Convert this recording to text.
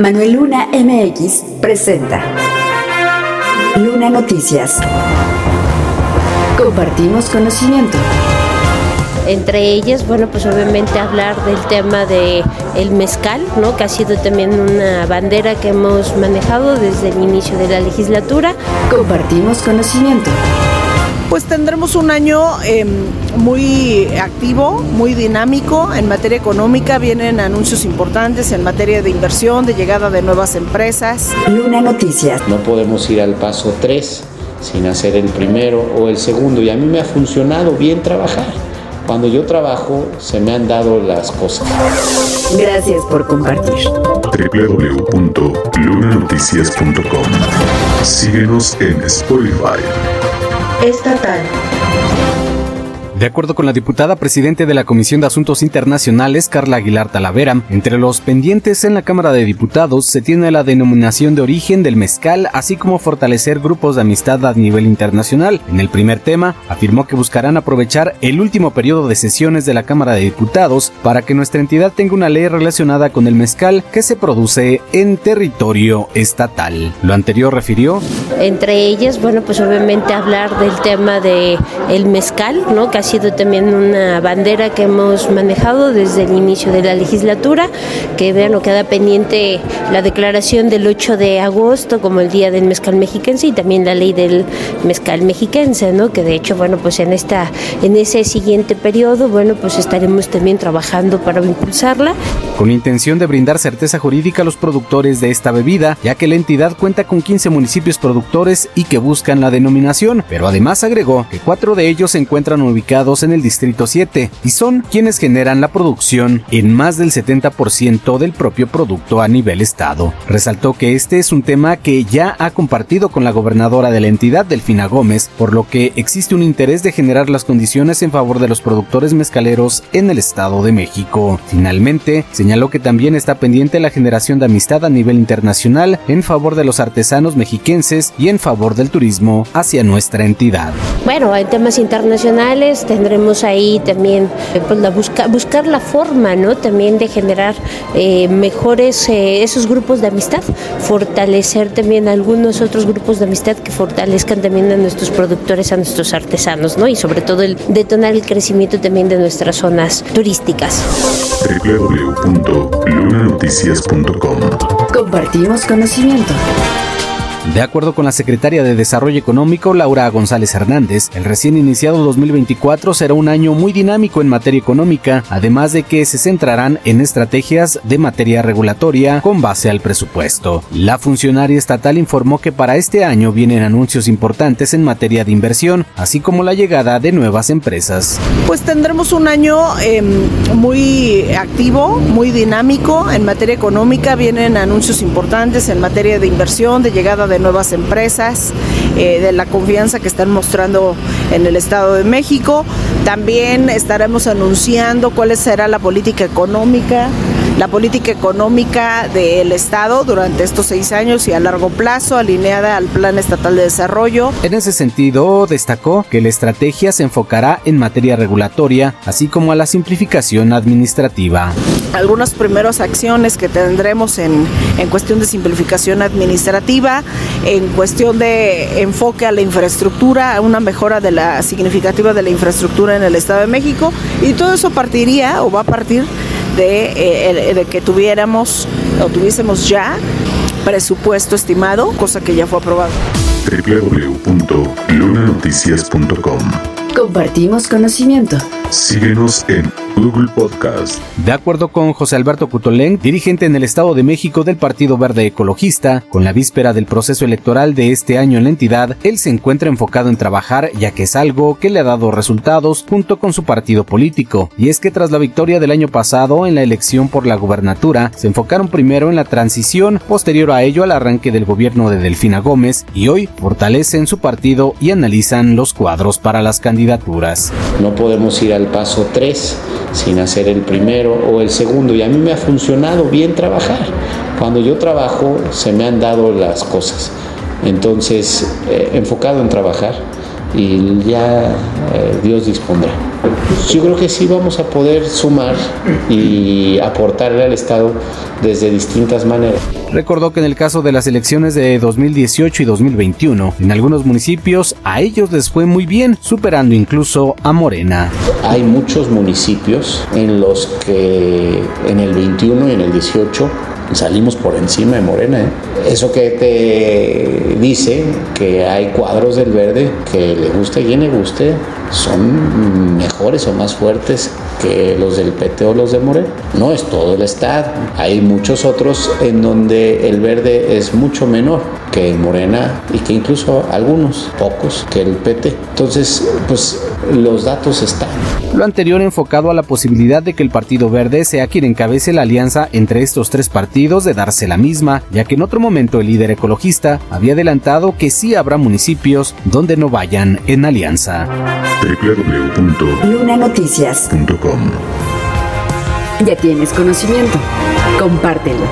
Manuel Luna MX presenta Luna Noticias. Compartimos conocimiento. Entre ellas, bueno, pues obviamente hablar del tema de el mezcal, ¿no? Que ha sido también una bandera que hemos manejado desde el inicio de la legislatura. Compartimos conocimiento. Pues tendremos un año eh, muy activo, muy dinámico en materia económica. Vienen anuncios importantes en materia de inversión, de llegada de nuevas empresas. Luna Noticias. No podemos ir al paso 3 sin hacer el primero o el segundo. Y a mí me ha funcionado bien trabajar. Cuando yo trabajo se me han dado las cosas. Gracias por compartir. www.lunanoticias.com Síguenos en Spotify. Estatal. De acuerdo con la diputada presidente de la Comisión de Asuntos Internacionales, Carla Aguilar Talavera, entre los pendientes en la Cámara de Diputados se tiene la denominación de origen del mezcal, así como fortalecer grupos de amistad a nivel internacional. En el primer tema, afirmó que buscarán aprovechar el último periodo de sesiones de la Cámara de Diputados para que nuestra entidad tenga una ley relacionada con el mezcal que se produce en territorio estatal. Lo anterior refirió. Entre ellas, bueno, pues obviamente hablar del tema de mezcal, ¿no? Sido también una bandera que hemos manejado desde el inicio de la legislatura, que vean queda pendiente la declaración del 8 de agosto como el Día del Mezcal Mexiquense y también la ley del mezcal mexiquense. Que de hecho, bueno, pues en esta en ese siguiente periodo, bueno, pues estaremos también trabajando para impulsarla. Con intención de brindar certeza jurídica a los productores de esta bebida, ya que la entidad cuenta con 15 municipios productores y que buscan la denominación, pero además agregó que cuatro de ellos se encuentran ubicados en el Distrito 7 y son quienes generan la producción en más del 70% del propio producto a nivel estado. Resaltó que este es un tema que ya ha compartido con la gobernadora de la entidad, Delfina Gómez, por lo que existe un interés de generar las condiciones en favor de los productores mezcaleros en el Estado de México. Finalmente, señaló que también está pendiente la generación de amistad a nivel internacional en favor de los artesanos mexiquenses y en favor del turismo hacia nuestra entidad. Bueno, en temas internacionales tendremos ahí también pues, la busca, buscar la forma, ¿no? También de generar eh, mejores eh, esos grupos de amistad, fortalecer también algunos otros grupos de amistad que fortalezcan también a nuestros productores, a nuestros artesanos, ¿no? Y sobre todo el detonar el crecimiento también de nuestras zonas turísticas. www.lunanoticias.com Compartimos conocimiento. De acuerdo con la secretaria de Desarrollo Económico, Laura González Hernández, el recién iniciado 2024 será un año muy dinámico en materia económica, además de que se centrarán en estrategias de materia regulatoria con base al presupuesto. La funcionaria estatal informó que para este año vienen anuncios importantes en materia de inversión, así como la llegada de nuevas empresas. Pues tendremos un año eh, muy activo, muy dinámico en materia económica. Vienen anuncios importantes en materia de inversión, de llegada de nuevas empresas, eh, de la confianza que están mostrando en el Estado de México. También estaremos anunciando cuál será la política económica la política económica del Estado durante estos seis años y a largo plazo, alineada al Plan Estatal de Desarrollo. En ese sentido, destacó que la estrategia se enfocará en materia regulatoria, así como a la simplificación administrativa. Algunas primeras acciones que tendremos en, en cuestión de simplificación administrativa, en cuestión de enfoque a la infraestructura, a una mejora de la significativa de la infraestructura en el Estado de México, y todo eso partiría o va a partir de, eh, de, que tuviéramos o tuviésemos ya presupuesto estimado, cosa que ya fue aprobado. www.lunanoticias.com Compartimos conocimiento. Síguenos en Google Podcast. De acuerdo con José Alberto Cutolén, dirigente en el Estado de México del Partido Verde Ecologista, con la víspera del proceso electoral de este año en la entidad, él se encuentra enfocado en trabajar ya que es algo que le ha dado resultados junto con su partido político. Y es que tras la victoria del año pasado en la elección por la gubernatura, se enfocaron primero en la transición, posterior a ello al arranque del gobierno de Delfina Gómez y hoy fortalecen su partido y analizan los cuadros para las candidaturas. No podemos ir al paso 3 sin hacer el primero o el segundo. Y a mí me ha funcionado bien trabajar. Cuando yo trabajo se me han dado las cosas. Entonces, eh, enfocado en trabajar, y ya eh, Dios dispondrá. Yo creo que sí vamos a poder sumar y aportarle al Estado desde distintas maneras. Recordó que en el caso de las elecciones de 2018 y 2021, en algunos municipios a ellos les fue muy bien, superando incluso a Morena. Hay muchos municipios en los que en el 21 y en el 18 salimos por encima de Morena. ¿eh? Eso que te dice que hay cuadros del verde que le guste y le guste, son mejores o más fuertes que los del PT o los de Morena. No es todo el estado. Hay muchos otros en donde el verde es mucho menor que Morena y que incluso algunos, pocos, que el PT. Entonces, pues los datos están. Lo anterior enfocado a la posibilidad de que el Partido Verde sea quien encabece la alianza entre estos tres partidos de darse la misma, ya que en otro momento el líder ecologista había adelantado que sí habrá municipios donde no vayan en alianza. www.lunanoticias.com Ya tienes conocimiento. Compártelo.